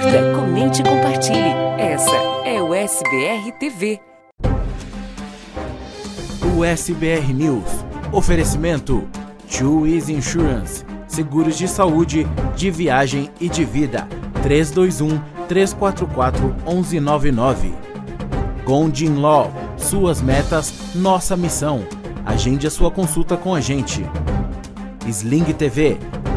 Curta, comente e compartilhe. Essa é o SBR TV. O SBR News. Oferecimento: Easy Insurance. Seguros de saúde, de viagem e de vida. 321 344 1199. Gondin Law. Suas metas, nossa missão. Agende a sua consulta com a gente. Sling TV,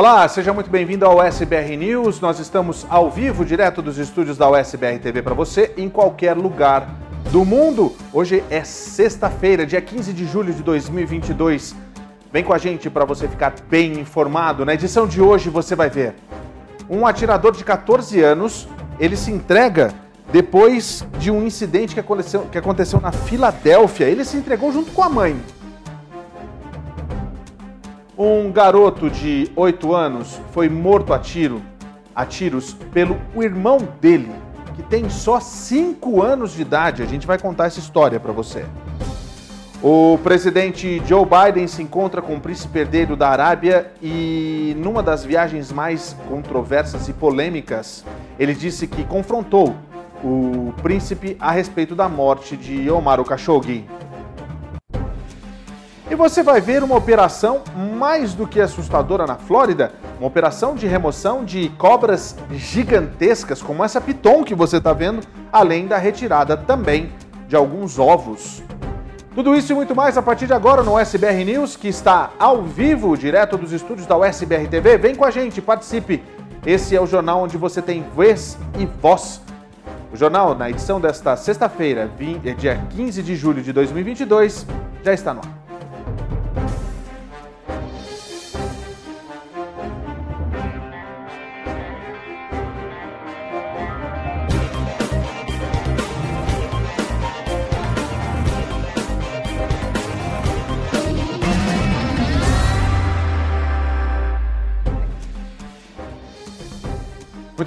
Olá, seja muito bem-vindo ao SBR News. Nós estamos ao vivo, direto dos estúdios da USBR TV para você, em qualquer lugar do mundo. Hoje é sexta-feira, dia 15 de julho de 2022. Vem com a gente para você ficar bem informado. Na edição de hoje você vai ver um atirador de 14 anos, ele se entrega depois de um incidente que aconteceu, que aconteceu na Filadélfia. Ele se entregou junto com a mãe. Um garoto de 8 anos foi morto a tiro, a tiros pelo irmão dele, que tem só 5 anos de idade. A gente vai contar essa história para você. O presidente Joe Biden se encontra com o príncipe herdeiro da Arábia e, numa das viagens mais controversas e polêmicas, ele disse que confrontou o príncipe a respeito da morte de Omar Khashoggi. Você vai ver uma operação mais do que assustadora na Flórida, uma operação de remoção de cobras gigantescas, como essa piton que você está vendo, além da retirada também de alguns ovos. Tudo isso e muito mais a partir de agora no SBR News, que está ao vivo, direto dos estúdios da USBR TV. Vem com a gente, participe. Esse é o jornal onde você tem vez e voz. O jornal, na edição desta sexta-feira, dia 15 de julho de 2022, já está no ar.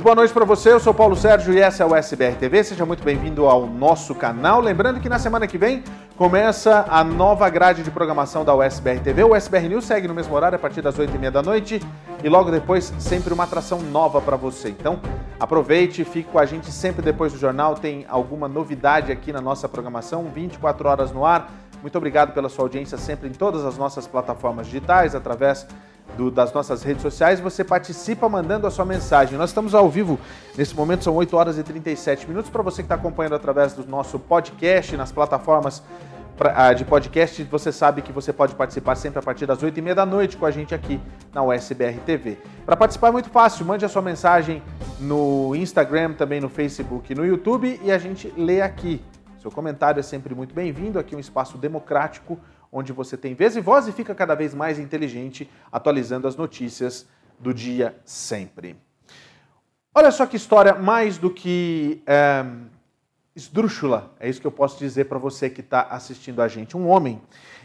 Muito boa noite para você, eu sou Paulo Sérgio e essa é o SBR TV. Seja muito bem-vindo ao nosso canal. Lembrando que na semana que vem começa a nova grade de programação da USBR TV. O SBR News segue no mesmo horário a partir das 8h30 da noite e logo depois sempre uma atração nova para você. Então aproveite, fique com a gente sempre depois do jornal. Tem alguma novidade aqui na nossa programação, 24 horas no ar. Muito obrigado pela sua audiência sempre em todas as nossas plataformas digitais, através do, das nossas redes sociais, você participa mandando a sua mensagem. Nós estamos ao vivo, nesse momento são 8 horas e 37 minutos. Para você que está acompanhando através do nosso podcast, nas plataformas ah, de podcast, você sabe que você pode participar sempre a partir das 8 e meia da noite com a gente aqui na USBR TV. Para participar é muito fácil, mande a sua mensagem no Instagram, também no Facebook no YouTube e a gente lê aqui. Seu comentário é sempre muito bem-vindo, aqui é um espaço democrático onde você tem vez e voz e fica cada vez mais inteligente, atualizando as notícias do dia sempre. Olha só que história mais do que é, esdrúxula, é isso que eu posso dizer para você que está assistindo a gente. Um homem,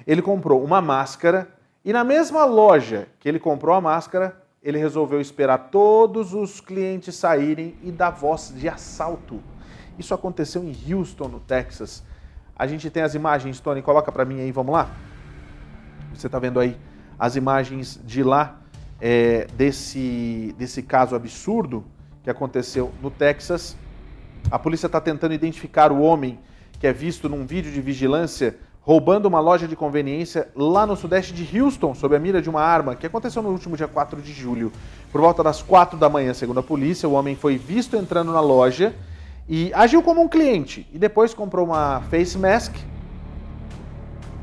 ele comprou uma máscara e na mesma loja que ele comprou a máscara, ele resolveu esperar todos os clientes saírem e dar voz de assalto. Isso aconteceu em Houston, no Texas. A gente tem as imagens, Tony, coloca para mim aí, vamos lá? Você está vendo aí as imagens de lá é, desse, desse caso absurdo que aconteceu no Texas. A polícia está tentando identificar o homem que é visto num vídeo de vigilância roubando uma loja de conveniência lá no sudeste de Houston, sob a mira de uma arma, que aconteceu no último dia 4 de julho. Por volta das 4 da manhã, segundo a polícia, o homem foi visto entrando na loja e agiu como um cliente e depois comprou uma face mask.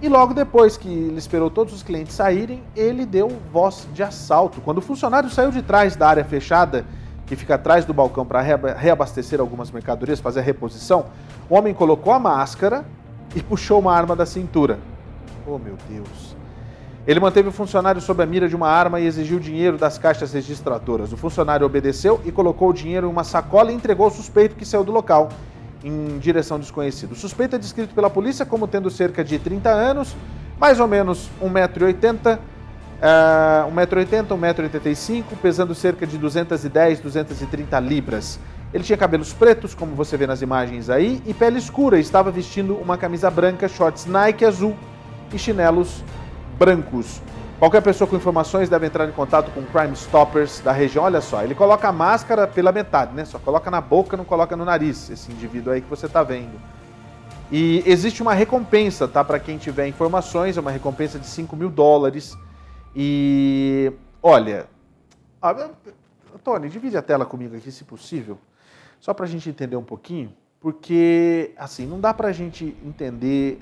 E logo depois que ele esperou todos os clientes saírem, ele deu voz de assalto. Quando o funcionário saiu de trás da área fechada, que fica atrás do balcão para reabastecer algumas mercadorias, fazer a reposição, o homem colocou a máscara e puxou uma arma da cintura. Oh meu Deus! Ele manteve o funcionário sob a mira de uma arma e exigiu dinheiro das caixas registradoras. O funcionário obedeceu e colocou o dinheiro em uma sacola e entregou ao suspeito que saiu do local. em direção desconhecido. O suspeito é descrito pela polícia como tendo cerca de 30 anos, mais ou menos 1,80m, uh, 1,80m, 1,85m, pesando cerca de 210, 230 libras. Ele tinha cabelos pretos, como você vê nas imagens aí, e pele escura. Estava vestindo uma camisa branca, shorts Nike azul e chinelos brancos. Qualquer pessoa com informações deve entrar em contato com Crime Stoppers da região. Olha só, ele coloca a máscara pela metade, né? Só coloca na boca, não coloca no nariz, esse indivíduo aí que você está vendo. E existe uma recompensa, tá? Para quem tiver informações, é uma recompensa de 5 mil dólares. E olha, Tony, divide a tela comigo aqui, se possível, só para a gente entender um pouquinho, porque assim não dá para a gente entender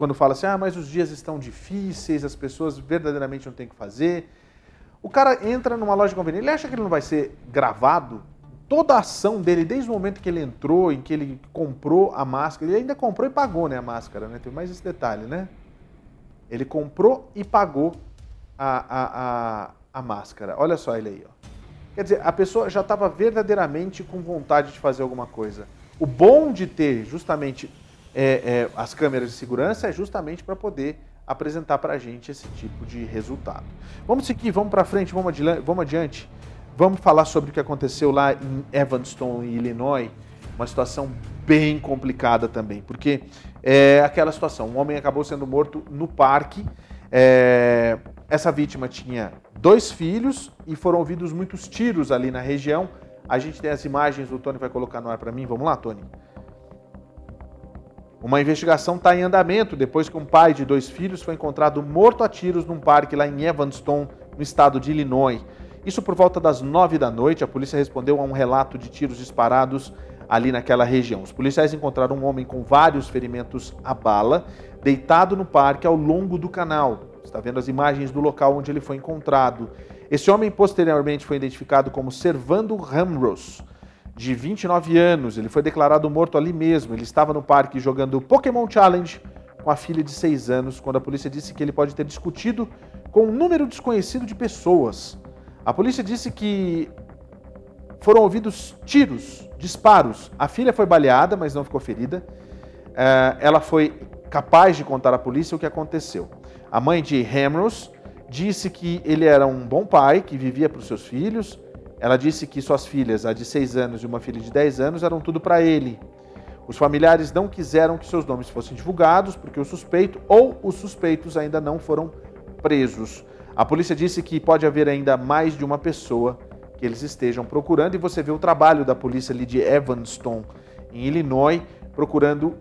quando fala assim, ah, mas os dias estão difíceis, as pessoas verdadeiramente não têm o que fazer. O cara entra numa loja de conveniência, ele acha que ele não vai ser gravado? Toda a ação dele, desde o momento que ele entrou, em que ele comprou a máscara, ele ainda comprou e pagou né, a máscara, né? Tem mais esse detalhe, né? Ele comprou e pagou a, a, a, a máscara. Olha só ele aí, ó. Quer dizer, a pessoa já estava verdadeiramente com vontade de fazer alguma coisa. O bom de ter justamente é, é, as câmeras de segurança é justamente para poder apresentar para a gente esse tipo de resultado. Vamos seguir, vamos para frente, vamos adiante, vamos adiante. Vamos falar sobre o que aconteceu lá em Evanston, Illinois, uma situação bem complicada também, porque é aquela situação, um homem acabou sendo morto no parque, é, essa vítima tinha dois filhos e foram ouvidos muitos tiros ali na região. A gente tem as imagens, o Tony vai colocar no ar para mim. Vamos lá, Tony. Uma investigação está em andamento depois que um pai de dois filhos foi encontrado morto a tiros num parque lá em Evanston, no estado de Illinois. Isso por volta das nove da noite. A polícia respondeu a um relato de tiros disparados ali naquela região. Os policiais encontraram um homem com vários ferimentos à bala, deitado no parque ao longo do canal. Está vendo as imagens do local onde ele foi encontrado. Esse homem posteriormente foi identificado como Servando Ramros de 29 anos. Ele foi declarado morto ali mesmo. Ele estava no parque jogando Pokémon Challenge com a filha de 6 anos, quando a polícia disse que ele pode ter discutido com um número desconhecido de pessoas. A polícia disse que foram ouvidos tiros, disparos. A filha foi baleada, mas não ficou ferida. É, ela foi capaz de contar à polícia o que aconteceu. A mãe de Hamros disse que ele era um bom pai, que vivia para os seus filhos, ela disse que suas filhas, a de 6 anos e uma filha de 10 anos, eram tudo para ele. Os familiares não quiseram que seus nomes fossem divulgados porque o suspeito ou os suspeitos ainda não foram presos. A polícia disse que pode haver ainda mais de uma pessoa que eles estejam procurando e você vê o trabalho da polícia ali de Evanston, em Illinois, procurando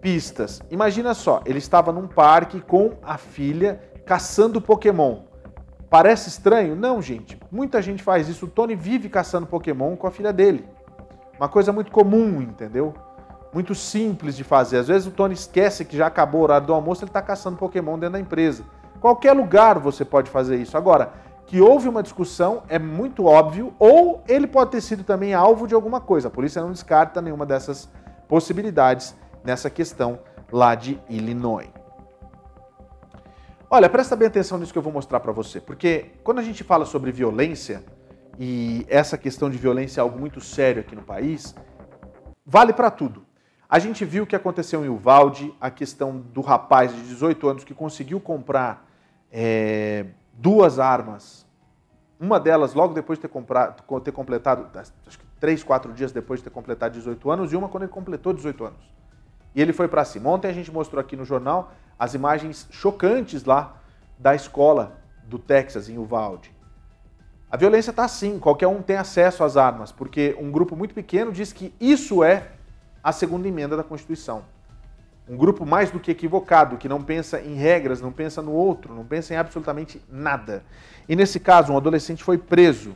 pistas. Imagina só, ele estava num parque com a filha caçando Pokémon. Parece estranho? Não, gente. Muita gente faz isso. O Tony vive caçando Pokémon com a filha dele. Uma coisa muito comum, entendeu? Muito simples de fazer. Às vezes o Tony esquece que já acabou o horário do almoço, ele está caçando Pokémon dentro da empresa. Qualquer lugar você pode fazer isso. Agora, que houve uma discussão é muito óbvio, ou ele pode ter sido também alvo de alguma coisa. A polícia não descarta nenhuma dessas possibilidades nessa questão lá de Illinois. Olha, presta bem atenção nisso que eu vou mostrar para você, porque quando a gente fala sobre violência, e essa questão de violência é algo muito sério aqui no país, vale para tudo. A gente viu o que aconteceu em Uvalde, a questão do rapaz de 18 anos que conseguiu comprar é, duas armas. Uma delas logo depois de ter, comprado, ter completado, acho que três, quatro dias depois de ter completado 18 anos, e uma quando ele completou 18 anos. E ele foi para cima. Ontem a gente mostrou aqui no jornal as imagens chocantes lá da escola do Texas, em Uvalde. A violência está assim, qualquer um tem acesso às armas, porque um grupo muito pequeno diz que isso é a segunda emenda da Constituição. Um grupo mais do que equivocado, que não pensa em regras, não pensa no outro, não pensa em absolutamente nada. E nesse caso, um adolescente foi preso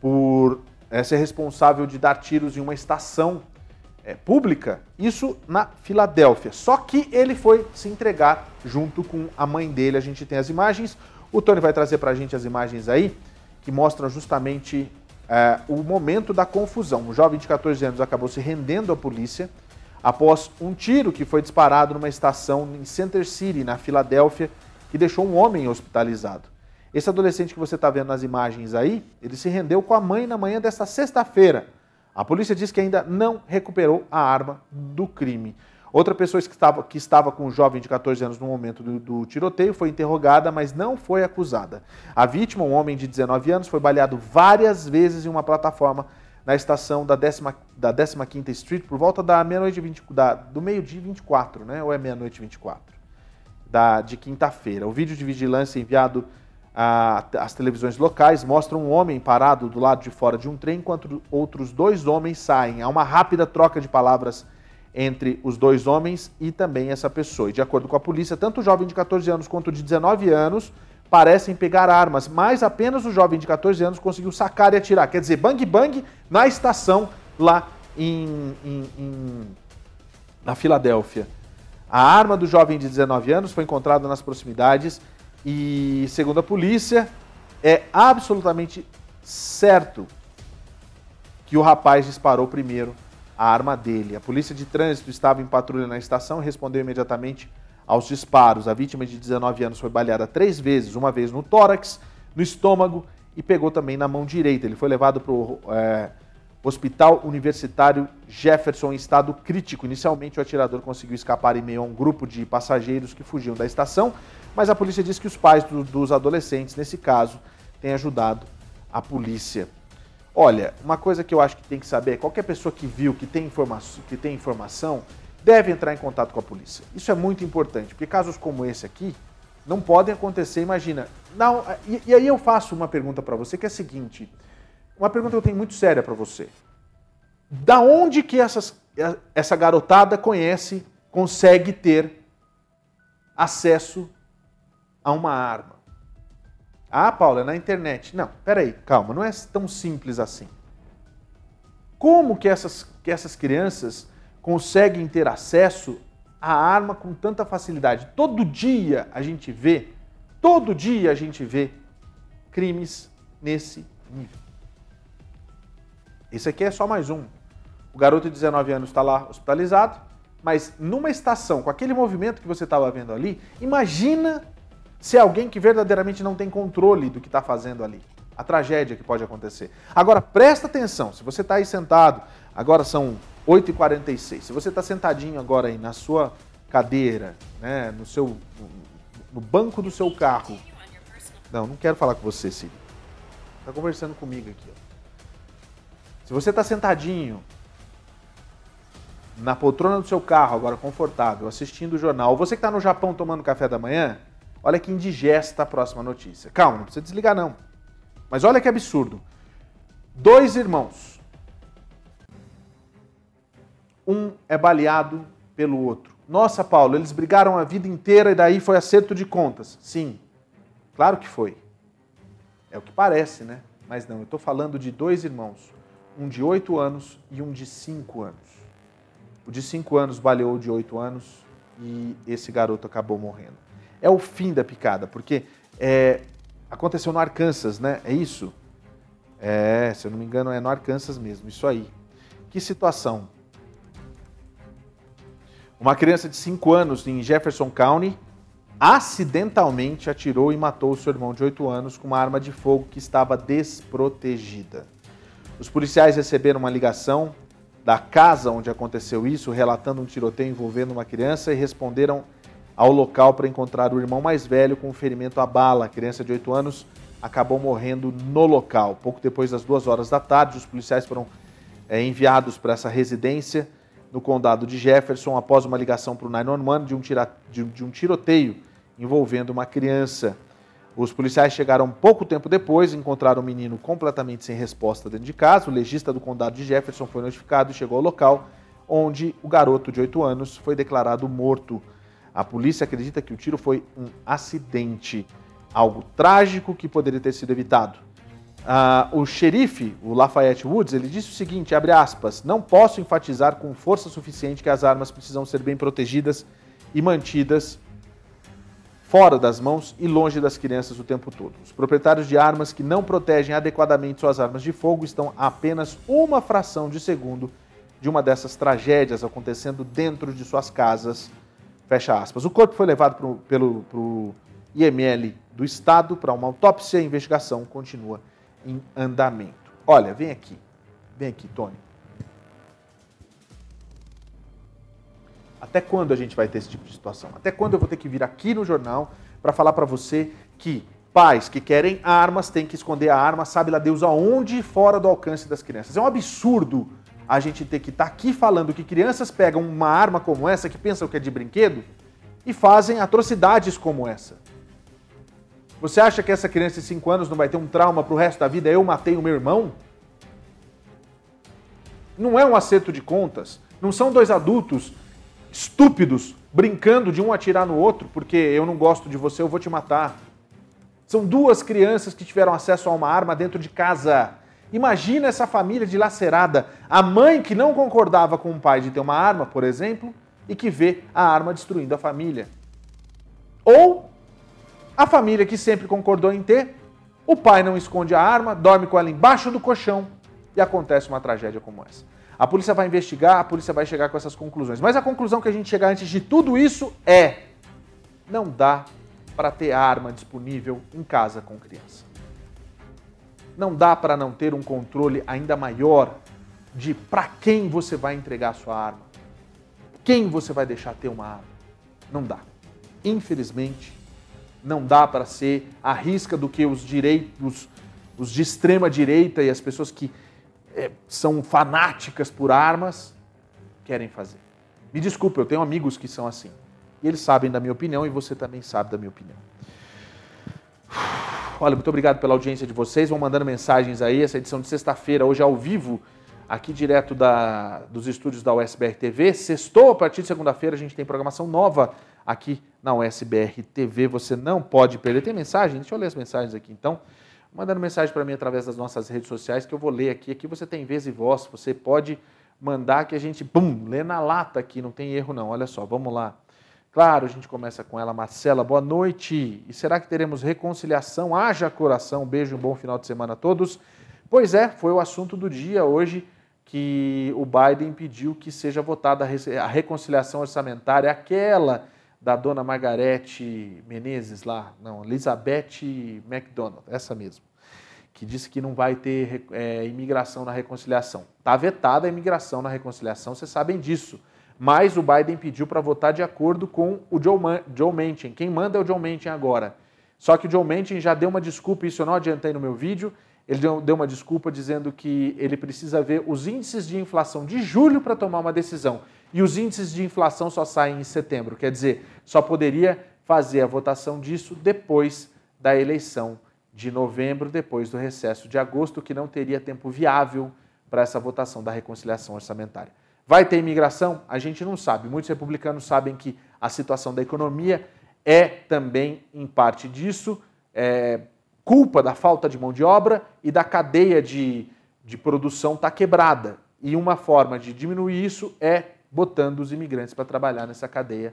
por é, ser responsável de dar tiros em uma estação é, pública, isso na Filadélfia. Só que ele foi se entregar junto com a mãe dele. A gente tem as imagens. O Tony vai trazer para a gente as imagens aí, que mostram justamente é, o momento da confusão. O jovem de 14 anos acabou se rendendo à polícia após um tiro que foi disparado numa estação em Center City, na Filadélfia, que deixou um homem hospitalizado. Esse adolescente que você está vendo nas imagens aí, ele se rendeu com a mãe na manhã desta sexta-feira A polícia diz que ainda não recuperou a arma do crime. Outra pessoa que estava, que estava com um jovem de 14 anos no momento do, do, tiroteio foi interrogada, mas não foi acusada. A vítima, um homem de 19 anos, foi baleado várias vezes em uma plataforma na estação da, décima, da 15ª Street por volta da meia-noite do meio-dia 24, né? Ou é meia-noite 24? Da, de quinta-feira. O vídeo de vigilância enviado às televisões locais mostra um homem parado do lado de fora de um trem enquanto outros dois homens saem. Há uma rápida troca de palavras entre os dois homens e também essa pessoa. E de acordo com a polícia, tanto o jovem de 14 anos quanto o de 19 anos parecem pegar armas, mas apenas o jovem de 14 anos conseguiu sacar e atirar. Quer dizer, bang bang na estação lá em, em, em na Filadélfia. A arma do jovem de 19 anos foi encontrada nas proximidades e, segundo a polícia, é absolutamente certo que o rapaz disparou primeiro a arma dele. A polícia de trânsito estava em patrulha na estação e respondeu imediatamente aos disparos. A vítima de 19 anos foi baleada três vezes, uma vez no tórax, no estômago e pegou também na mão direita. Ele foi levado para o é, Hospital Universitário Jefferson em estado crítico. Inicialmente, o atirador conseguiu escapar em meio a um grupo de passageiros que fugiam da estação, mas a polícia diz que os pais do, dos adolescentes, nesse caso, têm ajudado a polícia. Olha, uma coisa que eu acho que tem que saber, qualquer pessoa que viu, que tem, informação, que tem informação, deve entrar em contato com a polícia. Isso é muito importante, porque casos como esse aqui não podem acontecer, imagina. Não, e, e aí eu faço uma pergunta para você que é a seguinte, uma pergunta que eu tenho muito séria para você. Da onde que essas, essa garotada conhece, consegue ter acesso a uma arma? Ah, Paula, é na internet. Não, peraí, calma, não é tão simples assim. Como que essas, que essas crianças conseguem ter acesso à arma com tanta facilidade? Todo dia a gente vê, todo dia a gente vê crimes nesse nível. Esse aqui é só mais um. O garoto de 19 anos está lá hospitalizado, mas numa estação, com aquele movimento que você estava vendo ali, imagina se é alguém que verdadeiramente não tem controle do que está fazendo ali. A tragédia que pode acontecer. Agora, presta atenção, se você está aí sentado, agora são 8h46, se você está sentadinho agora aí na sua cadeira, né, no, seu, no banco do seu carro. Não, não quero falar com você, Cid. Está conversando comigo aqui. Ó. Se você está sentadinho na poltrona do seu carro, agora confortável, assistindo o jornal, ou você que está no Japão tomando café da manhã, Olha que indigesta a próxima notícia. Calma, não precisa desligar não. Mas olha que absurdo. Dois irmãos. Um é baleado pelo outro. Nossa, Paulo, eles brigaram a vida inteira e daí foi acerto de contas. Sim, claro que foi. É o que parece, né? Mas não, eu estou falando de dois irmãos. Um de oito anos e um de cinco anos. O de cinco anos baleou o de oito anos e esse garoto acabou morrendo é o fim da picada, porque é, aconteceu no Arkansas, né? É isso? É, se eu não me engano, é no Arkansas mesmo, isso aí. Que situação. Uma criança de 5 anos em Jefferson County acidentalmente atirou e matou seu irmão de 8 anos com uma arma de fogo que estava desprotegida. Os policiais receberam uma ligação da casa onde aconteceu isso, relatando um tiroteio envolvendo uma criança e responderam ao local para encontrar o irmão mais velho com ferimento à bala. A criança de 8 anos acabou morrendo no local. Pouco depois das duas horas da tarde, os policiais foram é, enviados para essa residência no condado de Jefferson após uma ligação para o 911 de um, tira, de, de um tiroteio envolvendo uma criança. Os policiais chegaram pouco tempo depois, encontraram o menino completamente sem resposta dentro de casa. O legista do condado de Jefferson foi notificado e chegou ao local, onde o garoto de 8 anos foi declarado morto. A polícia acredita que o tiro foi um acidente, algo trágico que poderia ter sido evitado. Ah, o xerife, o Lafayette Woods, ele disse o seguinte, abre aspas, não posso enfatizar com força suficiente que as armas precisam ser bem protegidas e mantidas fora das mãos e longe das crianças o tempo todo. Os proprietários de armas que não protegem adequadamente suas armas de fogo estão a apenas uma fração de segundo de uma dessas tragédias acontecendo dentro de suas casas Fecha aspas. O corpo foi levado pro, pelo pro IML do Estado para uma autópsia e a investigação continua em andamento. Olha, vem aqui. Vem aqui, Tony. Até quando a gente vai ter esse tipo de situação? Até quando eu vou ter que vir aqui no jornal para falar para você que pais que querem armas têm que esconder a arma, sabe lá Deus aonde, fora do alcance das crianças? É um absurdo a gente ter que estar tá aqui falando que crianças pegam uma arma como essa, que pensam que é de brinquedo, e fazem atrocidades como essa. Você acha que essa criança de 5 anos não vai ter um trauma pro resto da vida? Eu matei o meu irmão? Não é um acerto de contas. Não são dois adultos estúpidos brincando de um atirar no outro porque eu não gosto de você, eu vou te matar. São duas crianças que tiveram acesso a uma arma dentro de casa. Imagina essa família dilacerada. A mãe que não concordava com o pai de ter uma arma, por exemplo, e que vê a arma destruindo a família. Ou a família que sempre concordou em ter, o pai não esconde a arma, dorme com ela embaixo do colchão e acontece uma tragédia como essa. A polícia vai investigar, a polícia vai chegar com essas conclusões. Mas a conclusão que a gente chegar antes de tudo isso é: não dá para ter arma disponível em casa com criança. Não dá para não ter um controle ainda maior de para quem você vai entregar a sua arma. Quem você vai deixar ter uma arma? Não dá. Infelizmente, não dá para ser a risca do que os direitos, os de extrema direita e as pessoas que é, são fanáticas por armas querem fazer. Me desculpe, eu tenho amigos que são assim. E eles sabem da minha opinião e você também sabe da minha opinião. Olha, muito obrigado pela audiência de vocês. Vão mandando mensagens aí. Essa edição de sexta-feira, hoje ao vivo, aqui direto da, dos estúdios da USBR TV. Sextou, a partir de segunda-feira, a gente tem programação nova aqui na USBR TV. Você não pode perder. Tem mensagem? Deixa eu ler as mensagens aqui então. Mandando mensagem para mim através das nossas redes sociais que eu vou ler aqui. Aqui você tem vez e voz. Você pode mandar que a gente, bum, lê na lata aqui. Não tem erro não. Olha só, vamos lá. Claro, a gente começa com ela. Marcela, boa noite. E será que teremos reconciliação? Haja coração. Beijo um bom final de semana a todos. Pois é, foi o assunto do dia hoje que o Biden pediu que seja votada a reconciliação orçamentária, aquela da dona Margarete Menezes lá, não, Elizabeth McDonald, essa mesmo, que disse que não vai ter é, imigração na reconciliação. Está vetada a imigração na reconciliação, vocês sabem disso mas o Biden pediu para votar de acordo com o Joe, Joe Manchin. Quem manda é o Joe Manchin agora. Só que o Joe Manchin já deu uma desculpa, isso eu não adiantei no meu vídeo, ele deu uma desculpa dizendo que ele precisa ver os índices de inflação de julho para tomar uma decisão. E os índices de inflação só saem em setembro. Quer dizer, só poderia fazer a votação disso depois da eleição de novembro, depois do recesso de agosto, que não teria tempo viável para essa votação da reconciliação orçamentária. Vai ter imigração? A gente não sabe. Muitos republicanos sabem que a situação da economia é também, em parte disso, é, culpa da falta de mão de obra e da cadeia de, de produção está quebrada. E uma forma de diminuir isso é botando os imigrantes para trabalhar nessa cadeia,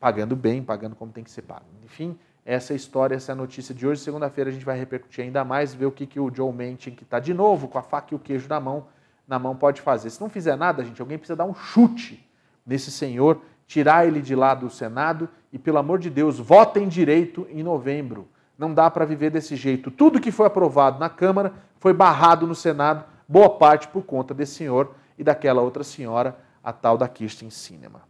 pagando bem, pagando como tem que ser pago. Enfim, essa é história, essa é notícia de hoje. Segunda-feira a gente vai repercutir ainda mais, ver o que, que o Joe Manchin, que está de novo com a faca e o queijo na mão, na mão pode fazer. Se não fizer nada, gente, alguém precisa dar um chute nesse senhor, tirar ele de lá do Senado e, pelo amor de Deus, votem direito em novembro. Não dá para viver desse jeito. Tudo que foi aprovado na Câmara foi barrado no Senado, boa parte por conta desse senhor e daquela outra senhora, a tal da Kirsten Sinema.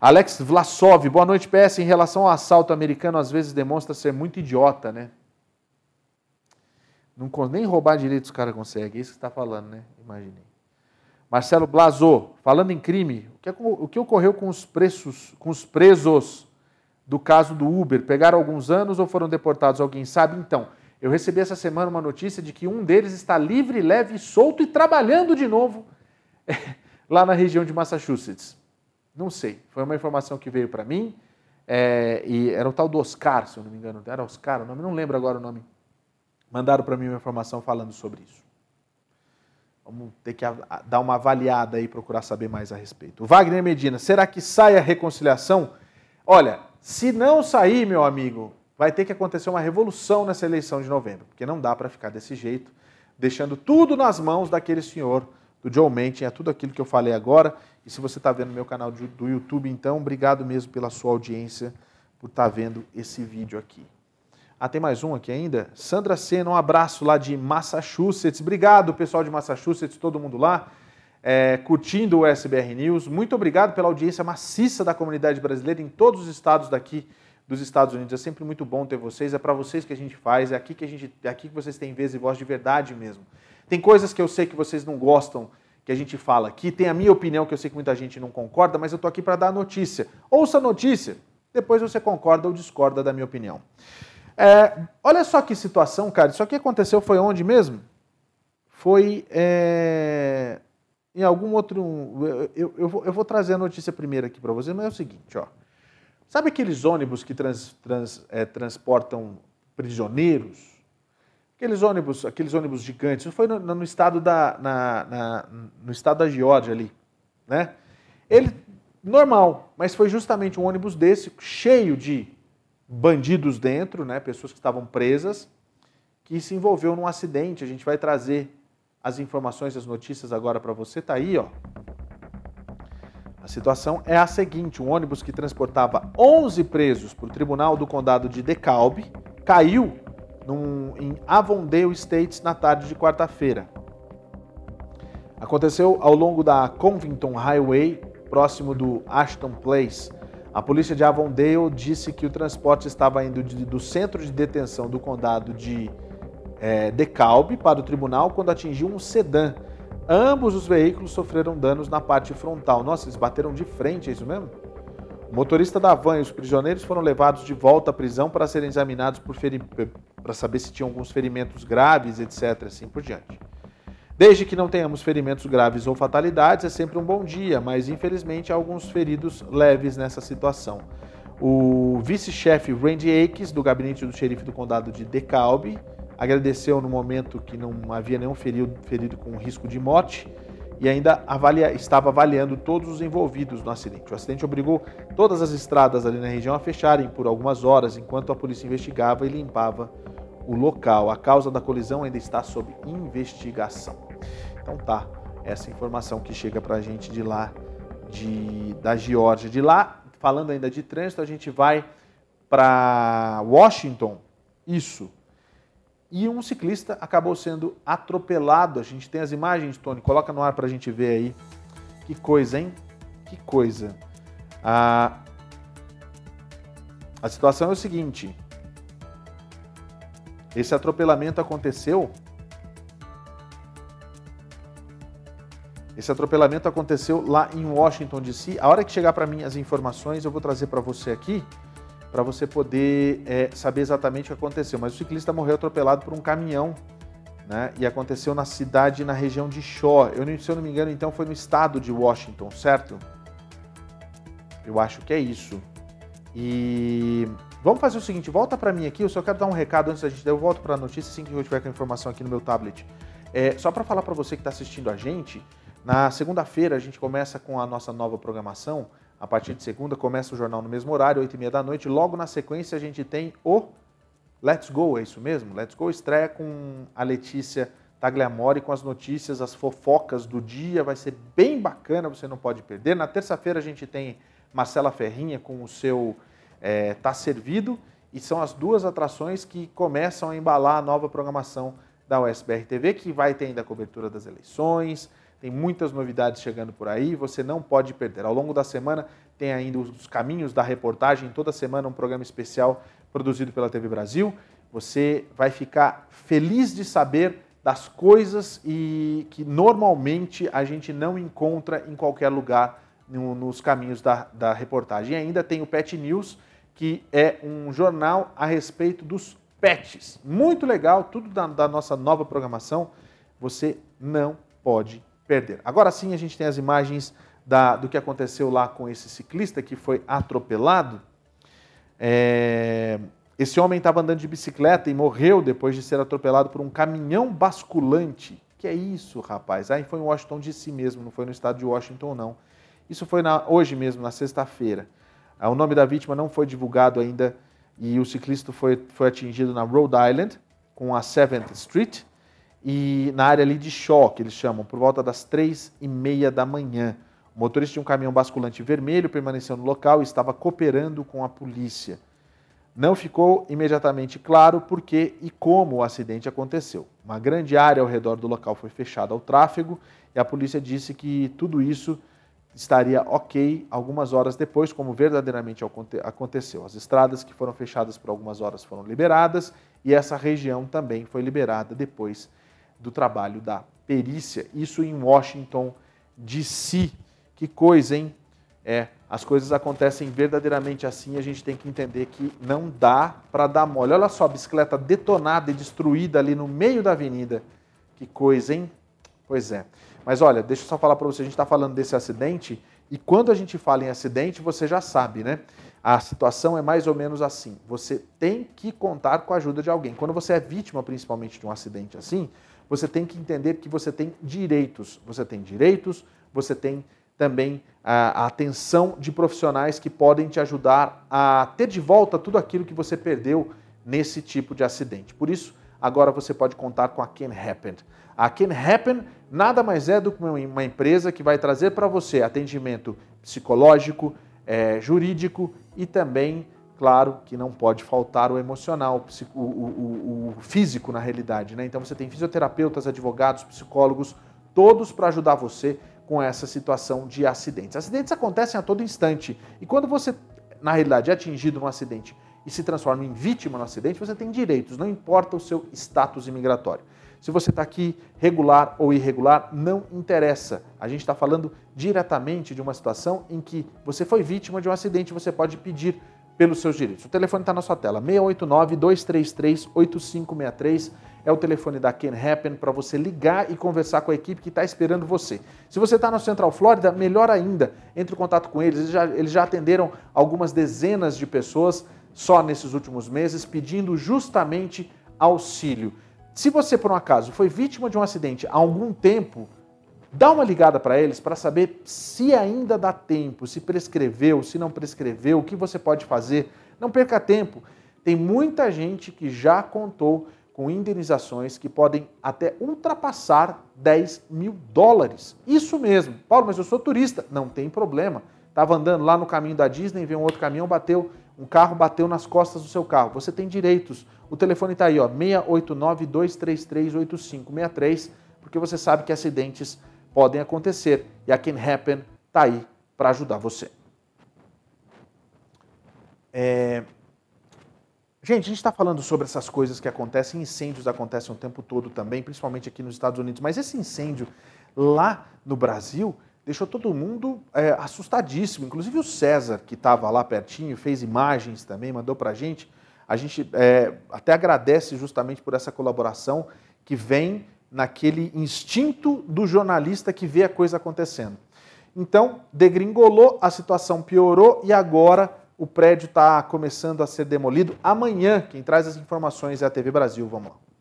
Alex Vlasov, boa noite, PS. Em relação ao assalto americano, às vezes demonstra ser muito idiota, né? Não, nem roubar direito os caras conseguem, é isso que está falando, né? Imaginei. Marcelo Blazô, falando em crime, o que, o que ocorreu com os, preços, com os presos do caso do Uber? Pegaram alguns anos ou foram deportados? Alguém sabe? Então, eu recebi essa semana uma notícia de que um deles está livre, leve, solto e trabalhando de novo lá na região de Massachusetts. Não sei, foi uma informação que veio para mim. É, e era o tal do Oscar, se eu não me engano. Era Oscar o nome? Não lembro agora o nome mandaram para mim uma informação falando sobre isso. Vamos ter que dar uma avaliada e procurar saber mais a respeito. Wagner Medina, será que sai a reconciliação? Olha, se não sair, meu amigo, vai ter que acontecer uma revolução nessa eleição de novembro, porque não dá para ficar desse jeito, deixando tudo nas mãos daquele senhor, do Joe Manchin, é tudo aquilo que eu falei agora. E se você está vendo meu canal do YouTube, então, obrigado mesmo pela sua audiência, por estar tá vendo esse vídeo aqui. Ah, tem mais um aqui ainda? Sandra Sena, um abraço lá de Massachusetts. Obrigado, pessoal de Massachusetts, todo mundo lá. é, curtindo o SBR News. Muito obrigado pela audiência maciça da comunidade brasileira em todos os estados daqui dos Estados Unidos. É sempre muito bom ter vocês, é para vocês que a gente faz, é aqui que a gente, é aqui que vocês têm vez e voz de verdade mesmo. Tem coisas que eu sei que vocês não gostam que a gente fala aqui, tem a minha opinião que eu sei que muita gente não concorda, mas eu tô aqui para dar a notícia. Ouça a notícia, depois você concorda ou discorda da minha opinião. É, olha só que situação, cara. Isso aqui aconteceu foi onde mesmo? Foi é, em algum outro. Eu, eu, vou, eu, vou, trazer a notícia primeiro aqui para vocês, mas é o seguinte, ó. Sabe aqueles ônibus que trans, trans, é, transportam prisioneiros? Aqueles ônibus, aqueles ônibus gigantes. Foi no, no estado da, na, na, no estado da Geórgia ali, né? Ele normal, mas foi justamente um ônibus desse cheio de bandidos dentro, né? Pessoas que estavam presas, que se envolveu num acidente. A gente vai trazer as informações, as notícias agora para você. Tá aí, ó. A situação é a seguinte: um ônibus que transportava 11 presos para o tribunal do condado de DeKalb caiu num, em Avondale Estates na tarde de quarta-feira. Aconteceu ao longo da Covington Highway, próximo do Ashton Place. A polícia de Avondale disse que o transporte estava indo de, do centro de detenção do condado de é, DeKalb para o tribunal quando atingiu um sedã. Ambos os veículos sofreram danos na parte frontal. Nossa, eles bateram de frente, é isso mesmo? O motorista da van e os prisioneiros foram levados de volta à prisão para serem examinados para saber se tinham alguns ferimentos graves, etc. Assim por diante. Desde que não tenhamos ferimentos graves ou fatalidades, é sempre um bom dia, mas infelizmente há alguns feridos leves nessa situação. O vice-chefe Randy Akes, do gabinete do xerife do condado de DeKalb, agradeceu no momento que não havia nenhum ferido, ferido com risco de morte e ainda avalia, estava avaliando todos os envolvidos no acidente. O acidente obrigou todas as estradas ali na região a fecharem por algumas horas enquanto a polícia investigava e limpava o local. A causa da colisão ainda está sob investigação. Então tá, essa informação que chega para a gente de lá, de, da Geórgia. De lá, falando ainda de trânsito, a gente vai para Washington. Isso, e um ciclista acabou sendo atropelado. A gente tem as imagens, Tony, coloca no ar para a gente ver aí. Que coisa, hein? Que coisa. A, a situação é o seguinte: esse atropelamento aconteceu. Esse atropelamento aconteceu lá em Washington DC. A hora que chegar para mim as informações, eu vou trazer para você aqui para você poder é, saber exatamente o que aconteceu. Mas o ciclista morreu atropelado por um caminhão, né? E aconteceu na cidade, na região de Shaw. Eu, se eu não me engano, então foi no estado de Washington, certo? Eu acho que é isso. E vamos fazer o seguinte, volta para mim aqui, eu só quero dar um recado antes da gente, eu volto para a notícia assim que eu tiver com a informação aqui no meu tablet. É, só para falar para você que está assistindo a gente, na segunda-feira a gente começa com a nossa nova programação. A partir de segunda começa o jornal no mesmo horário, 8 e meia da noite. Logo na sequência a gente tem o Let's Go, é isso mesmo? Let's Go estreia com a Letícia Tagliamore com as notícias, as fofocas do dia. Vai ser bem bacana, você não pode perder. Na terça-feira a gente tem Marcela Ferrinha com o seu é, Tá Servido. E são as duas atrações que começam a embalar a nova programação da USBR TV, que vai ter ainda a cobertura das eleições, tem muitas novidades chegando por aí, você não pode perder. Ao longo da semana tem ainda os caminhos da reportagem, toda semana um programa especial produzido pela TV Brasil. Você vai ficar feliz de saber das coisas e que normalmente a gente não encontra em qualquer lugar no, nos caminhos da, da reportagem. E ainda tem o Pet News, que é um jornal a respeito dos pets. Muito legal, tudo da, da nossa nova programação. Você não pode perder. Agora sim a gente tem as imagens da, do que aconteceu lá com esse ciclista que foi atropelado. É, esse homem estava andando de bicicleta e morreu depois de ser atropelado por um caminhão basculante. Que é isso, rapaz? Aí foi em Washington DC mesmo, não foi no estado de Washington, não. Isso foi na, hoje mesmo, na sexta-feira. Ah, o nome da vítima não foi divulgado ainda e o ciclista foi, foi atingido na Rhode Island, com a 7th Street e na área ali de choque, eles chamam, por volta das três e meia da manhã. O motorista de um caminhão basculante vermelho permaneceu no local e estava cooperando com a polícia. Não ficou imediatamente claro por que e como o acidente aconteceu. Uma grande área ao redor do local foi fechada ao tráfego e a polícia disse que tudo isso estaria ok algumas horas depois, como verdadeiramente aconteceu. As estradas que foram fechadas por algumas horas foram liberadas e essa região também foi liberada depois do trabalho da perícia. Isso em Washington, D.C. Que coisa, hein? É, as coisas acontecem verdadeiramente assim, a gente tem que entender que não dá para dar mole. Olha só, a bicicleta detonada e destruída ali no meio da avenida. Que coisa, hein? Pois é. Mas olha, deixa eu só falar para você, a gente está falando desse acidente e quando a gente fala em acidente, você já sabe, né? A situação é mais ou menos assim. Você tem que contar com a ajuda de alguém. Quando você é vítima, principalmente, de um acidente assim, você tem que entender que você tem direitos. Você tem direitos, você tem também a, atenção de profissionais que podem te ajudar a ter de volta tudo aquilo que você perdeu nesse tipo de acidente. Por isso, agora você pode contar com a Can Happen. A Can Happen nada mais é do que uma empresa que vai trazer para você atendimento psicológico, é, jurídico e também, claro, que não pode faltar o emocional, o, o, o físico na realidade. Né? Então você tem fisioterapeutas, advogados, psicólogos, todos para ajudar você com essa situação de acidentes. Acidentes acontecem a todo instante e quando você, na realidade, é atingido num acidente e se transforma em vítima no acidente, você tem direitos, não importa o seu status imigratório. Se você está aqui regular ou irregular, não interessa. A gente está falando diretamente de uma situação em que você foi vítima de um acidente, você pode pedir pelos seus direitos. O telefone está na sua tela, 689-233-8563 é o telefone da Can Happen para você ligar e conversar com a equipe que está esperando você. Se você está no Central Florida, melhor ainda, entre em contato com eles. Eles já, eles já atenderam algumas dezenas de pessoas só nesses últimos meses, pedindo justamente auxílio. Se você, por um acaso, foi vítima de um acidente há algum tempo, dá uma ligada para eles para saber se ainda dá tempo, se prescreveu, se não prescreveu, o que você pode fazer. Não perca tempo. Tem muita gente que já contou com indenizações que podem até ultrapassar 10 mil dólares. Isso mesmo. Paulo, mas eu sou turista. Não tem problema. Estava andando lá no caminho da Disney, veio um outro caminhão, bateu, um carro bateu nas costas do seu carro. Você tem direitos. O telefone está aí, ó, 689-233-8563, porque você sabe que acidentes podem acontecer e a Can Happen está aí para ajudar você. É... Gente, a gente está falando sobre essas coisas que acontecem, incêndios acontecem o tempo todo também, principalmente aqui nos Estados Unidos, mas esse incêndio lá no Brasil deixou todo mundo é, assustadíssimo, inclusive o César, que estava lá pertinho, fez imagens também, mandou para a gente. A gente é, até agradece justamente por essa colaboração que vem naquele instinto do jornalista que vê a coisa acontecendo. Então, degringolou, a situação piorou e agora o prédio está começando a ser demolido. Amanhã, quem traz as informações é a TV Brasil. Vamos lá.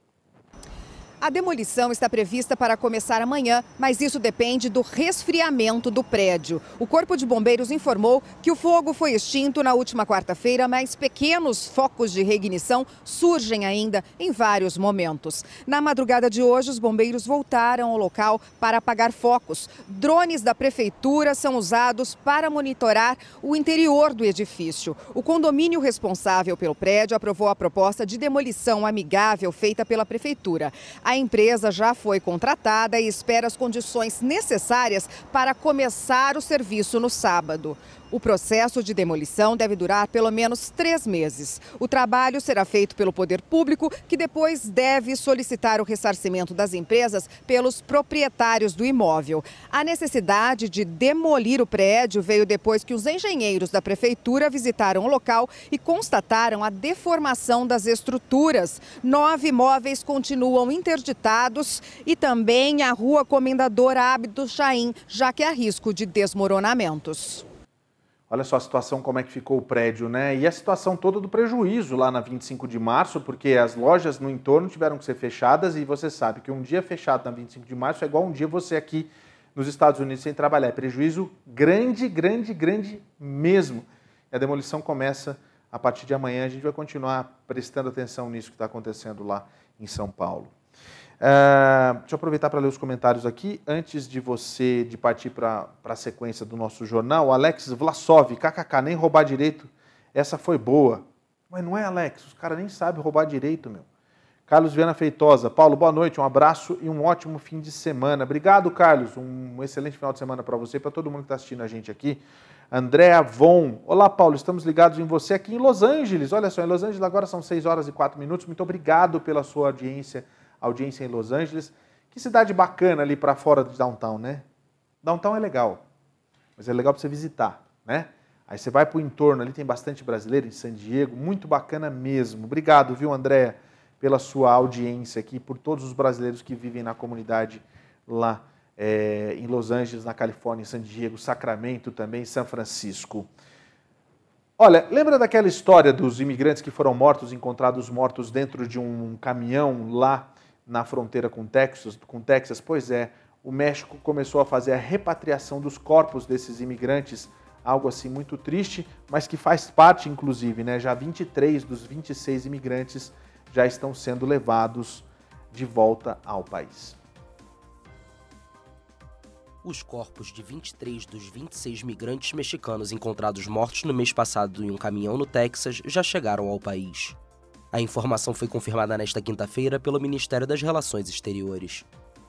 A demolição está prevista para começar amanhã, mas isso depende do resfriamento do prédio. O Corpo de Bombeiros informou que o fogo foi extinto na última quarta-feira, mas pequenos focos de reignição surgem ainda em vários momentos. Na madrugada de hoje, os bombeiros voltaram ao local para apagar focos. Drones da prefeitura são usados para monitorar o interior do edifício. O condomínio responsável pelo prédio aprovou a proposta de demolição amigável feita pela prefeitura. A a empresa já foi contratada e espera as condições necessárias para começar o serviço no sábado. O processo de demolição deve durar pelo menos três meses. O trabalho será feito pelo poder público, que depois deve solicitar o ressarcimento das empresas pelos proprietários do imóvel. A necessidade de demolir o prédio veio depois que os engenheiros da prefeitura visitaram o local e constataram a deformação das estruturas. Nove imóveis continuam interditados e também a rua Comendador Abdo Chaim, já que há risco de desmoronamentos. Olha só a situação, como é que ficou o prédio, né? E a situação toda do prejuízo lá na 25 de março, porque as lojas no entorno tiveram que ser fechadas e você sabe que um dia fechado na 25 de março é igual um dia você aqui nos Estados Unidos sem trabalhar. É prejuízo grande, grande, grande mesmo. E a demolição começa a partir de amanhã. A gente vai continuar prestando atenção nisso que está acontecendo lá em São Paulo. Uh, deixa eu aproveitar para ler os comentários aqui. Antes de você de partir para a sequência do nosso jornal, Alex Vlasov, kkk, nem roubar direito, essa foi boa. Mas não é, Alex? Os caras nem sabem roubar direito, meu. Carlos Viana Feitosa. Paulo, boa noite, um abraço e um ótimo fim de semana. Obrigado, Carlos. Um excelente final de semana para você e para todo mundo que está assistindo a gente aqui. Andréa Von. Olá, Paulo, estamos ligados em você aqui em Los Angeles. Olha só, em Los Angeles agora são 6 horas e 4 minutos. Muito obrigado pela sua audiência, audiência em Los Angeles. Que cidade bacana ali para fora de downtown, né? Downtown é legal, mas é legal para você visitar, né? Aí você vai para o entorno, ali tem bastante brasileiro em San Diego, muito bacana mesmo. Obrigado, viu, Andréa? pela sua audiência aqui, por todos os brasileiros que vivem na comunidade lá é, em Los Angeles, na Califórnia, em San Diego, Sacramento também, São Francisco. Olha, lembra daquela história dos imigrantes que foram mortos, encontrados mortos dentro de um caminhão lá na fronteira com Texas? Com Texas? Pois é, o México começou a fazer a repatriação dos corpos desses imigrantes, algo assim muito triste, mas que faz parte, inclusive, né? Já 23 dos 26 imigrantes já estão sendo levados de volta ao país. Os corpos de 23 dos 26 migrantes mexicanos encontrados mortos no mês passado em um caminhão no Texas já chegaram ao país. A informação foi confirmada nesta quinta-feira pelo Ministério das Relações Exteriores.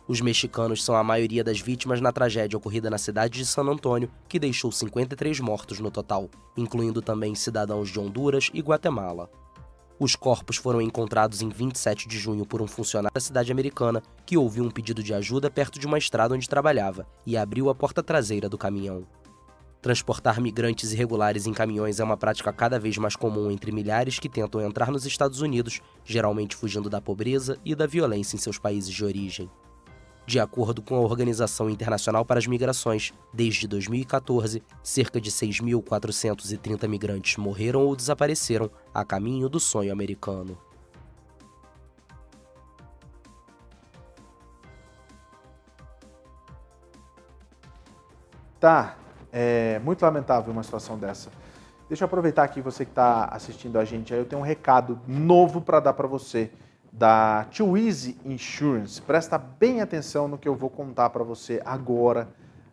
Os mexicanos são a maioria das vítimas na tragédia ocorrida na cidade de San Antônio, que deixou 53 mortos no total, incluindo também cidadãos de Honduras e Guatemala. Os corpos foram encontrados em 27 de junho por um funcionário da cidade americana que ouviu um pedido de ajuda perto de uma estrada onde trabalhava e abriu a porta traseira do caminhão. Transportar migrantes irregulares em caminhões é uma prática cada vez mais comum entre milhares que tentam entrar nos Estados Unidos, geralmente fugindo da pobreza e da violência em seus países de origem. De acordo com a Organização Internacional para as Migrações, desde 2014, cerca de 6.430 migrantes morreram ou desapareceram a caminho do sonho americano. Tá, é muito lamentável uma situação dessa. Deixa eu aproveitar aqui você que está assistindo a gente aí, eu tenho um recado novo para dar para você da Too Easy Insurance. Presta bem atenção no que eu vou contar para você agora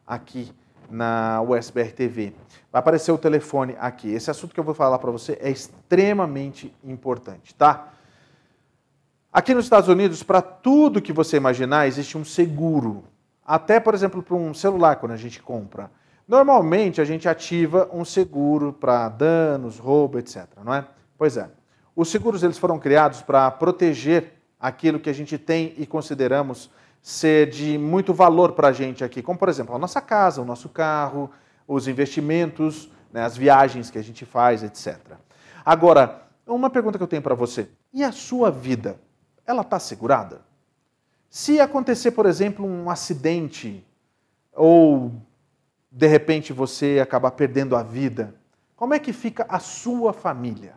aqui na USBR TV. Vai aparecer o telefone aqui. Esse assunto que eu vou falar para você é extremamente importante, tá? Aqui nos Estados Unidos, para tudo que você imaginar, existe um seguro. Até, por exemplo, para um celular, quando a gente compra. Normalmente, a gente ativa um seguro para danos, roubo, etc. Não é? Pois é. Os seguros eles foram criados para proteger aquilo que a gente tem e consideramos ser de muito valor para a gente aqui, como por exemplo a nossa casa, o nosso carro, os investimentos, né, as viagens que a gente faz, etc. Agora, uma pergunta que eu tenho para você: e a sua vida? Ela está segurada? Se acontecer, por exemplo, um acidente ou de repente você acabar perdendo a vida, como é que fica a sua família?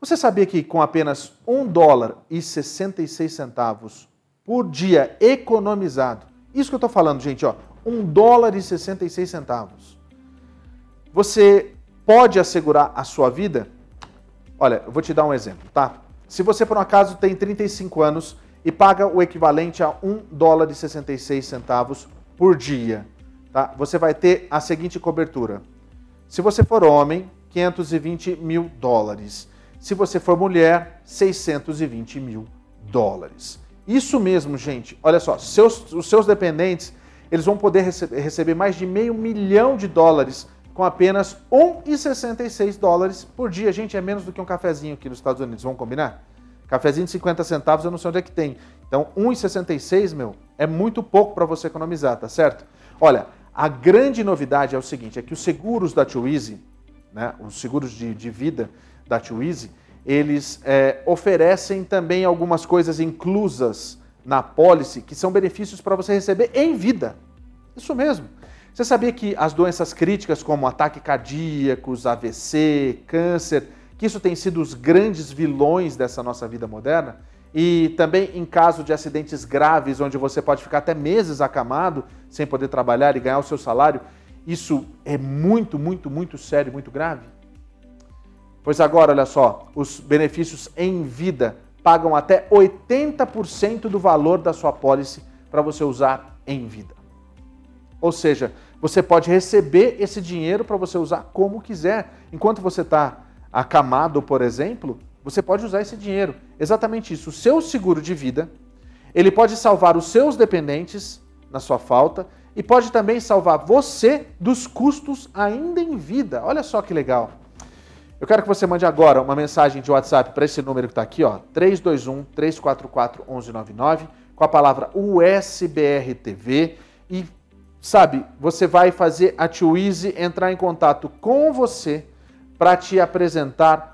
Você sabia que com apenas 1 dólar e 66 centavos por dia economizado, isso que eu estou falando, gente, ó, 1 dólar e 66 centavos, você pode assegurar a sua vida? Olha, eu vou te dar um exemplo, tá? Se você por um acaso tem 35 anos e paga o equivalente a 1 dólar e 66 centavos por dia, tá? Você vai ter a seguinte cobertura. Se você for homem, 520 mil dólares. Se você for mulher, 620 mil dólares. Isso mesmo, gente. Olha só, seus, os seus dependentes eles vão poder rece receber mais de meio milhão de dólares com apenas 1,66 dólares por dia. Gente, é menos do que um cafezinho aqui nos Estados Unidos. Vamos combinar? Cafezinho de 50 centavos eu não sei onde é que tem. Então, 1,66, meu, é muito pouco para você economizar, tá certo? Olha, a grande novidade é o seguinte, é que os seguros da Easy, né, os seguros de, de vida, da Twizy, eles é, oferecem também algumas coisas inclusas na policy que são benefícios para você receber em vida. Isso mesmo. Você sabia que as doenças críticas como ataque cardíacos, AVC, câncer, que isso tem sido os grandes vilões dessa nossa vida moderna? E também em caso de acidentes graves, onde você pode ficar até meses acamado sem poder trabalhar e ganhar o seu salário, isso é muito, muito, muito sério, muito grave? Pois agora, olha só, os benefícios em vida pagam até 80% do valor da sua pólice para você usar em vida. Ou seja, você pode receber esse dinheiro para você usar como quiser. Enquanto você está acamado, por exemplo, você pode usar esse dinheiro. Exatamente isso. O seu seguro de vida, ele pode salvar os seus dependentes na sua falta e pode também salvar você dos custos ainda em vida. Olha só que legal. Eu quero que você mande agora uma mensagem de WhatsApp para esse número que está aqui, ó, 321 344 1199, com a palavra USBRTV e sabe, você vai fazer a Tio Easy entrar em contato com você para te apresentar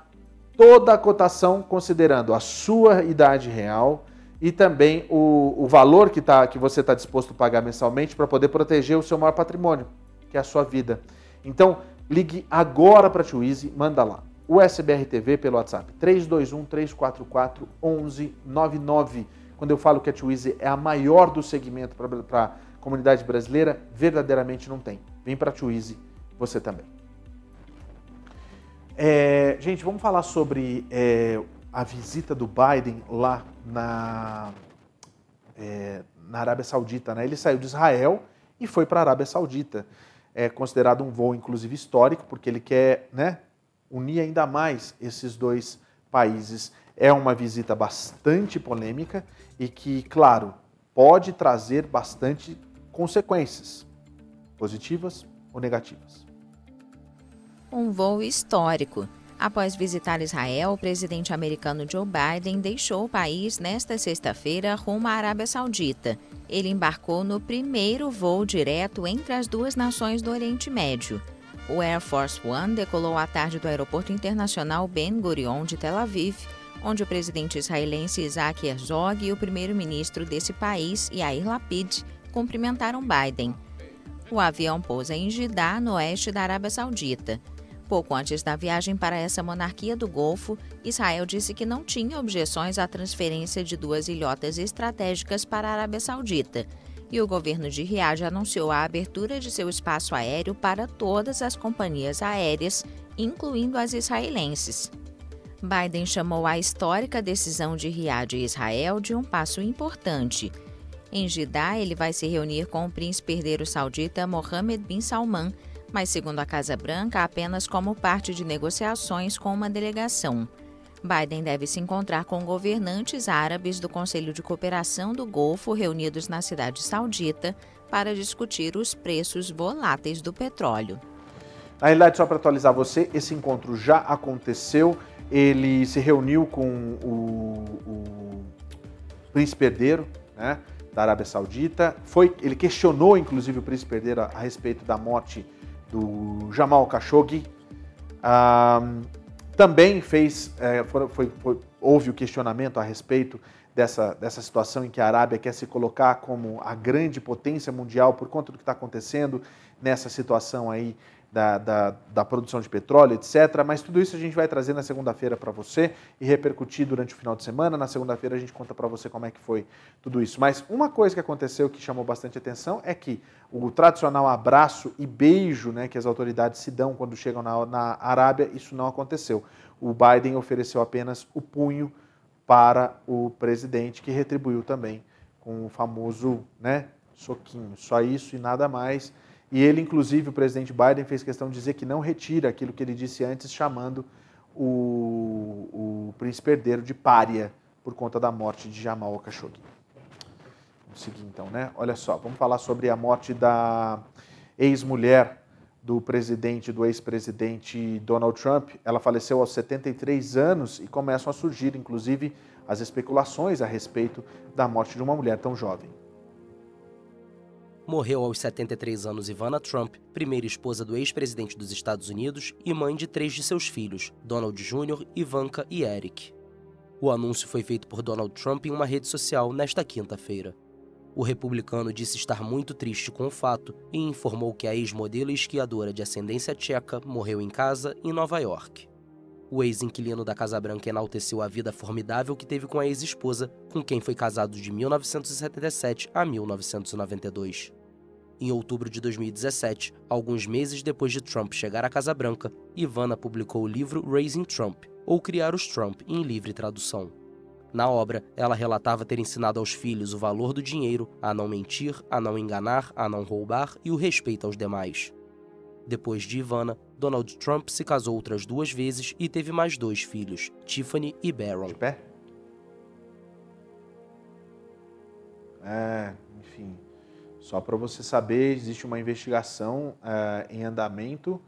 toda a cotação considerando a sua idade real e também o, o valor que, tá, que você está disposto a pagar mensalmente para poder proteger o seu maior patrimônio, que é a sua vida. Então, ligue agora para a Easy, manda lá. USBR TV pelo WhatsApp 321 344 1199. Quando eu falo que a Easy é a maior do segmento para a comunidade brasileira, verdadeiramente não tem. Vem para a Easy, você também. É, gente, vamos falar sobre é, a visita do Biden lá na, é, na Arábia Saudita. Né? Ele saiu de Israel e foi para a Arábia Saudita. É considerado um voo, inclusive, histórico, porque ele quer né, unir ainda mais esses dois países. É uma visita bastante polêmica e que, claro, pode trazer bastante consequências, positivas ou negativas um voo histórico. Após visitar Israel, o presidente americano Joe Biden deixou o país nesta sexta-feira rumo à Arábia Saudita. Ele embarcou no primeiro voo direto entre as duas nações do Oriente Médio. O Air Force One decolou à tarde do Aeroporto Internacional Ben Gurion de Tel Aviv, onde o presidente israelense Isaac Herzog e o primeiro-ministro desse país, Yair Lapid, cumprimentaram Biden. O avião pousa em Jeddah, no oeste da Arábia Saudita. Pouco antes da viagem para essa monarquia do Golfo, Israel disse que não tinha objeções à transferência de duas ilhotas estratégicas para a Arábia Saudita. E o governo de Riad anunciou a abertura de seu espaço aéreo para todas as companhias aéreas, incluindo as israelenses. Biden chamou a histórica decisão de Riad e Israel de um passo importante. Em Jeddah, ele vai se reunir com o príncipe herdeiro saudita Mohammed bin Salman mas, segundo a Casa Branca, apenas como parte de negociações com uma delegação. Biden deve se encontrar com governantes árabes do Conselho de Cooperação do Golfo reunidos na cidade saudita para discutir os preços voláteis do petróleo. Na realidade, só para atualizar você, esse encontro já aconteceu. Ele se reuniu com o, o príncipe herdeiro né, da Arábia Saudita. Foi, ele questionou, inclusive, o príncipe herdeiro a, a respeito da morte do Jamal Khashoggi. também fez, é, foi, foi, foi, houve o questionamento a respeito dessa, dessa situação em que a Arábia quer se colocar como a grande potência mundial por conta do que está acontecendo nessa situação aí da, da, da, produção de petróleo, etc. Mas tudo isso a gente vai trazer na segunda-feira para você e repercutir durante o final de semana. Na segunda-feira a gente conta para você como é que foi tudo isso. Mas uma coisa que aconteceu que chamou bastante atenção é que o tradicional abraço e beijo né, que as autoridades se dão quando chegam na, na Arábia, isso não aconteceu. O Biden ofereceu apenas o punho para o presidente, que retribuiu também com o famoso né, soquinho. Só isso e nada mais. E ele, inclusive, o presidente Biden, fez questão de dizer que não retira aquilo que ele disse antes, chamando o, o príncipe herdeiro de pária por conta da morte de Jamal Khashoggi. Vamos seguir então, né? Olha só, vamos falar sobre a morte da ex-mulher do presidente, do ex-presidente Donald Trump. Ela faleceu aos 73 anos e começam a surgir, inclusive, as especulações a respeito da morte de uma mulher tão jovem morreu aos 73 anos Ivana Trump, primeira esposa do ex-presidente dos Estados Unidos e mãe de três de seus filhos, Donald Jr., Ivanka e Eric. O anúncio foi feito por Donald Trump em uma rede social nesta quinta-feira. O republicano disse estar muito triste com o fato e informou que a ex-modelo e esquiadora de ascendência tcheca morreu em casa, em Nova York. O ex-inquilino da Casa Branca enalteceu a vida formidável que teve com a ex-esposa, com quem foi casado de 1977 a 1992. Em outubro de 2017, alguns meses depois de Trump chegar à Casa Branca, Ivana publicou o livro Raising Trump, ou Criar os Trump, em livre tradução. Na obra, ela relatava ter ensinado aos filhos o valor do dinheiro, a não mentir, a não enganar, a não roubar e o respeito aos demais. Depois de Ivana, Donald Trump se casou outras duas vezes e teve mais dois filhos, Tiffany e Barron. De pé? É, enfim, só para você saber, existe uma investigação é, em andamento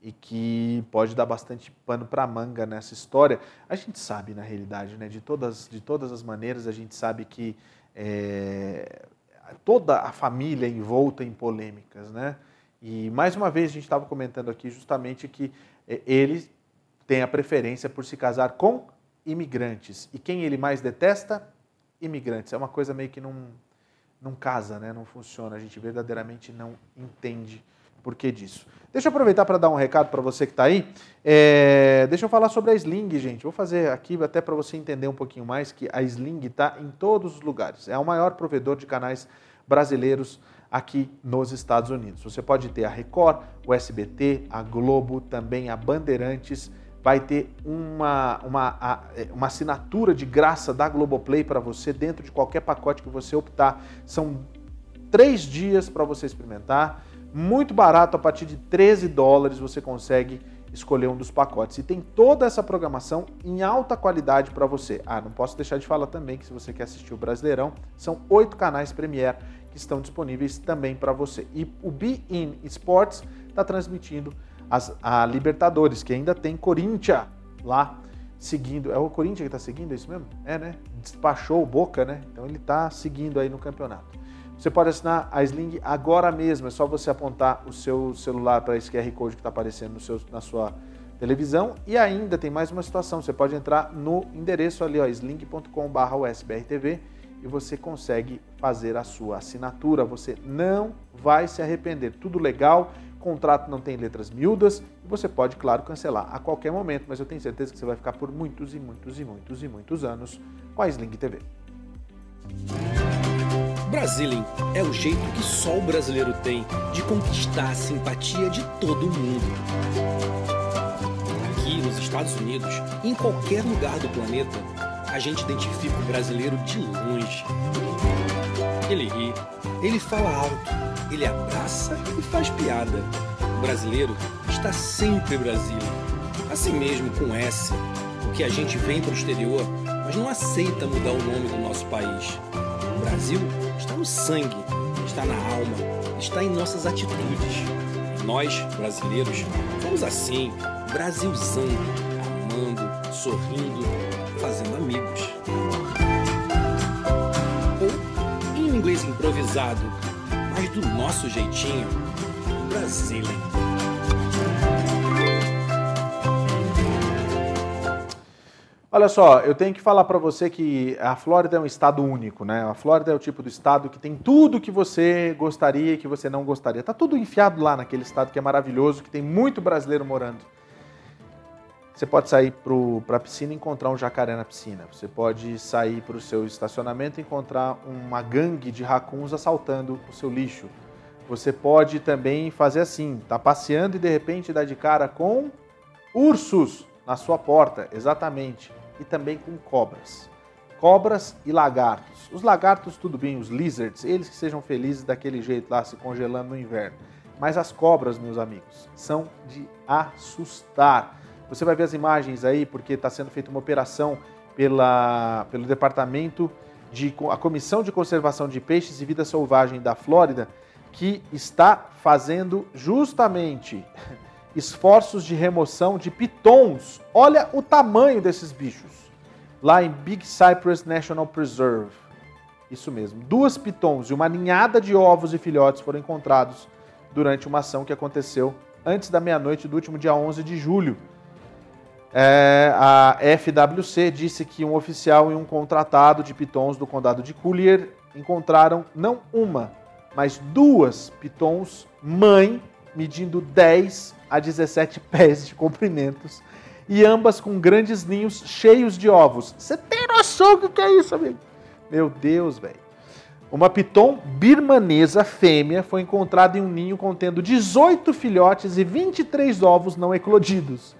e que pode dar bastante pano para manga nessa história. A gente sabe, na realidade, né, de, todas, de todas as maneiras, a gente sabe que é, toda a família envolta em polêmicas, né? E mais uma vez a gente estava comentando aqui justamente que é, ele tem a preferência por se casar com imigrantes. E quem ele mais detesta? Imigrantes. É uma coisa meio que não, não casa, né? não funciona. A gente verdadeiramente não entende por que disso. Deixa eu aproveitar para dar um recado para você que está aí. É, deixa eu falar sobre a Sling, gente. Vou fazer aqui até para você entender um pouquinho mais que a Sling está em todos os lugares. É o maior provedor de canais brasileiros aqui nos Estados Unidos. Você pode ter a Record, o SBT, a Globo, também a Bandeirantes. Vai ter uma, uma, é, uma assinatura de graça da Globoplay para você dentro de qualquer pacote que você optar. São três dias para você experimentar muito barato, a partir de 13 dólares você consegue escolher um dos pacotes. E tem toda essa programação em alta qualidade para você. Ah, não posso deixar de falar também que se você quer assistir o Brasileirão, são oito canais Premier que estão disponíveis também para você. E o Be In Sports está transmitindo as, a Libertadores, que ainda tem Corinthians lá seguindo. É o Corinthians que está seguindo, é isso mesmo? É, né? Despachou o Boca, né? Então ele está seguindo aí no campeonato. Você pode assinar a Sling agora mesmo, é só você apontar o seu celular para esse QR Code que está aparecendo seu, na sua televisão. E ainda tem mais uma situação, você pode entrar no endereço ali, sling.com.br usbrtv e você consegue fazer a sua assinatura. Você não vai se arrepender. Tudo legal, contrato não tem letras miúdas e você pode, claro, cancelar a qualquer momento, mas eu tenho certeza que você vai ficar por muitos e muitos e muitos e muitos anos com a Sling TV. Brazilian é o jeito que só o brasileiro tem de conquistar a simpatia de todo mundo. Aqui nos Estados Unidos, em qualquer lugar do planeta, a gente identifica o brasileiro de longe. Ele ri, ele fala alto, ele abraça e faz piada. O brasileiro está sempre Brasília. Assim mesmo com S, porque a gente vem para o exterior, mas não aceita mudar o nome do nosso país. O Brasil está no sangue, está na alma, está em nossas atitudes. nós, brasileiros, somos assim, Brasilzando, amando, sorrindo, fazendo amigos. Ou, em inglês improvisado, do nosso jeitinho, Brasília. Olha só, eu tenho que falar para você que a Flórida é um estado único, né? A Flórida é o tipo do estado que tem tudo que você gostaria e que você não gostaria. Tá tudo enfiado lá naquele estado que é maravilhoso, que tem muito brasileiro morando. Você pode sair para a piscina e encontrar um jacaré na piscina. Você pode sair para o seu estacionamento e encontrar uma gangue de racuns assaltando o seu lixo. Você pode também fazer assim, tá passeando e de repente dá de cara com ursos na sua porta, exatamente e também com cobras. Cobras e lagartos. Os lagartos, tudo bem, os lizards, eles que sejam felizes daquele jeito lá, se congelando no inverno. Mas as cobras, meus amigos, são de assustar. Você vai ver as imagens aí, porque está sendo feita uma operação pela, pelo Departamento de a Comissão de Conservação de Peixes e Vida Selvagem da Flórida, que está fazendo justamente esforços de remoção de pitons. Olha o tamanho desses bichos. Lá em Big Cypress National Preserve. Isso mesmo. Duas pitons e uma ninhada de ovos e filhotes foram encontrados durante uma ação que aconteceu antes da meia-noite do último dia 11 de julho. É, a FWC disse que um oficial e um contratado de pitons do condado de Collier encontraram não uma, mas duas pitons mãe medindo 10 a 17 pés de comprimentos e ambas com grandes ninhos cheios de ovos. Você tem noção do que é isso, amigo? Meu Deus, velho. Uma piton birmanesa fêmea foi encontrada em um ninho contendo 18 filhotes e 23 ovos não eclodidos.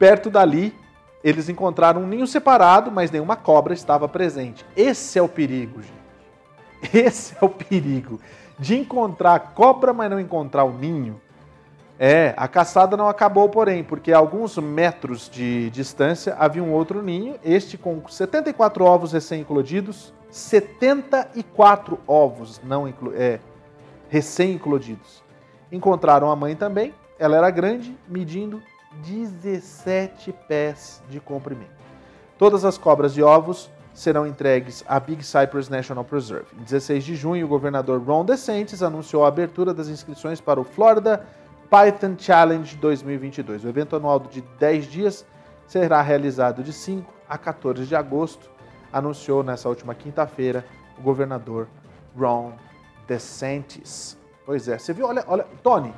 Perto dali, eles encontraram um ninho separado, mas nenhuma cobra estava presente. Esse é o perigo, gente. Esse é o perigo de encontrar cobra, mas não encontrar o ninho É, a caçada não acabou, porém, porque a alguns metros de distância havia um outro ninho, este com 74 ovos recém-eclodidos, 74 ovos não é, recém-eclodidos. Encontraram a mãe também, ela era grande, medindo 17 pés de comprimento. Todas as cobras de ovos serão entregues à Big Cypress National Preserve. Em 16 de junho, o governador Ron DeSantis anunciou a abertura das inscrições para o Florida Python Challenge 2022. O evento anual de 10 dias será realizado de 5 a 14 de agosto, anunciou nessa última quinta-feira o governador Ron DeSantis. Pois é, você viu? Olha, olha, Tony,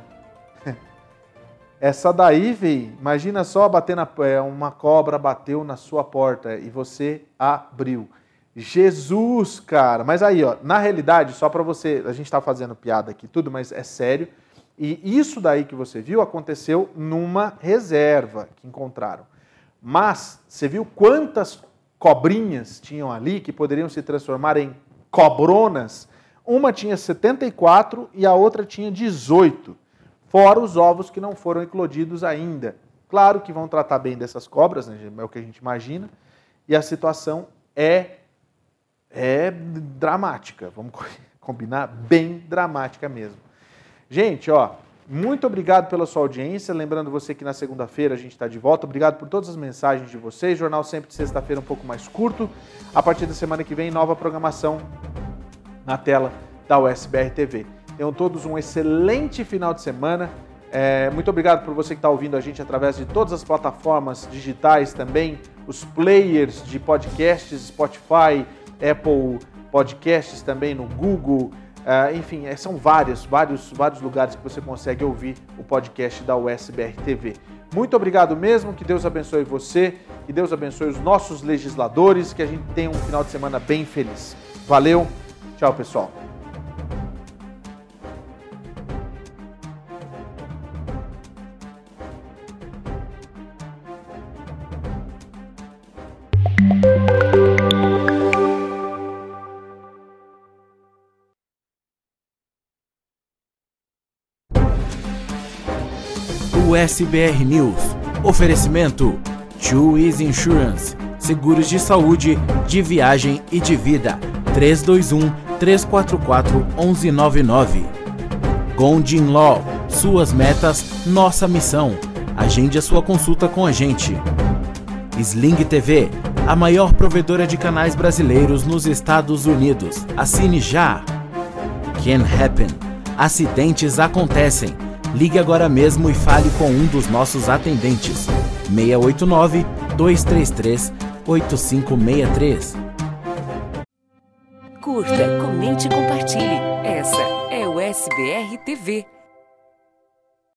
essa daí, véi, imagina só bater na, é, uma cobra bateu na sua porta e você abriu. Jesus, cara. Mas aí, ó, na realidade, só para você, a gente está fazendo piada aqui tudo, mas é sério. E isso daí que você viu aconteceu numa reserva que encontraram. Mas você viu quantas cobrinhas tinham ali que poderiam se transformar em cobronas? Uma tinha 74 e a outra tinha 18 fora os ovos que não foram eclodidos ainda. Claro que vão tratar bem dessas cobras, né, é o que a gente imagina, e a situação é, é dramática, vamos combinar? Bem dramática mesmo. Gente, ó, muito obrigado pela sua audiência. Lembrando você que na segunda-feira a gente está de volta. Obrigado por todas as mensagens de vocês. Jornal sempre de sexta-feira um pouco mais curto. A partir da semana que vem, nova programação na tela da USBR TV. Tenham todos um excelente final de semana. É, muito obrigado por você que está ouvindo a gente através de todas as plataformas digitais também, os players de podcasts, Spotify, Apple Podcasts também no Google, uh, enfim, é, são vários, vários, vários lugares que você consegue ouvir o podcast da USBR TV. Muito obrigado mesmo, que Deus abençoe você, que Deus abençoe os nossos legisladores, que a gente tenha um final de semana bem feliz. Valeu, tchau pessoal. SBR News. Oferecimento: Two Insurance. Seguros de saúde, de viagem e de vida. 321 344 1199. Gondin Law. Suas metas, nossa missão. Agende a sua consulta com a gente. Sling TV, a maior provedora de canais brasileiros nos Estados Unidos. Assine já. Can Happen. Acidentes acontecem. Ligue agora mesmo e fale com um dos nossos atendentes. 689 233 8563. Curta, comente e compartilhe. Essa é o SBR TV.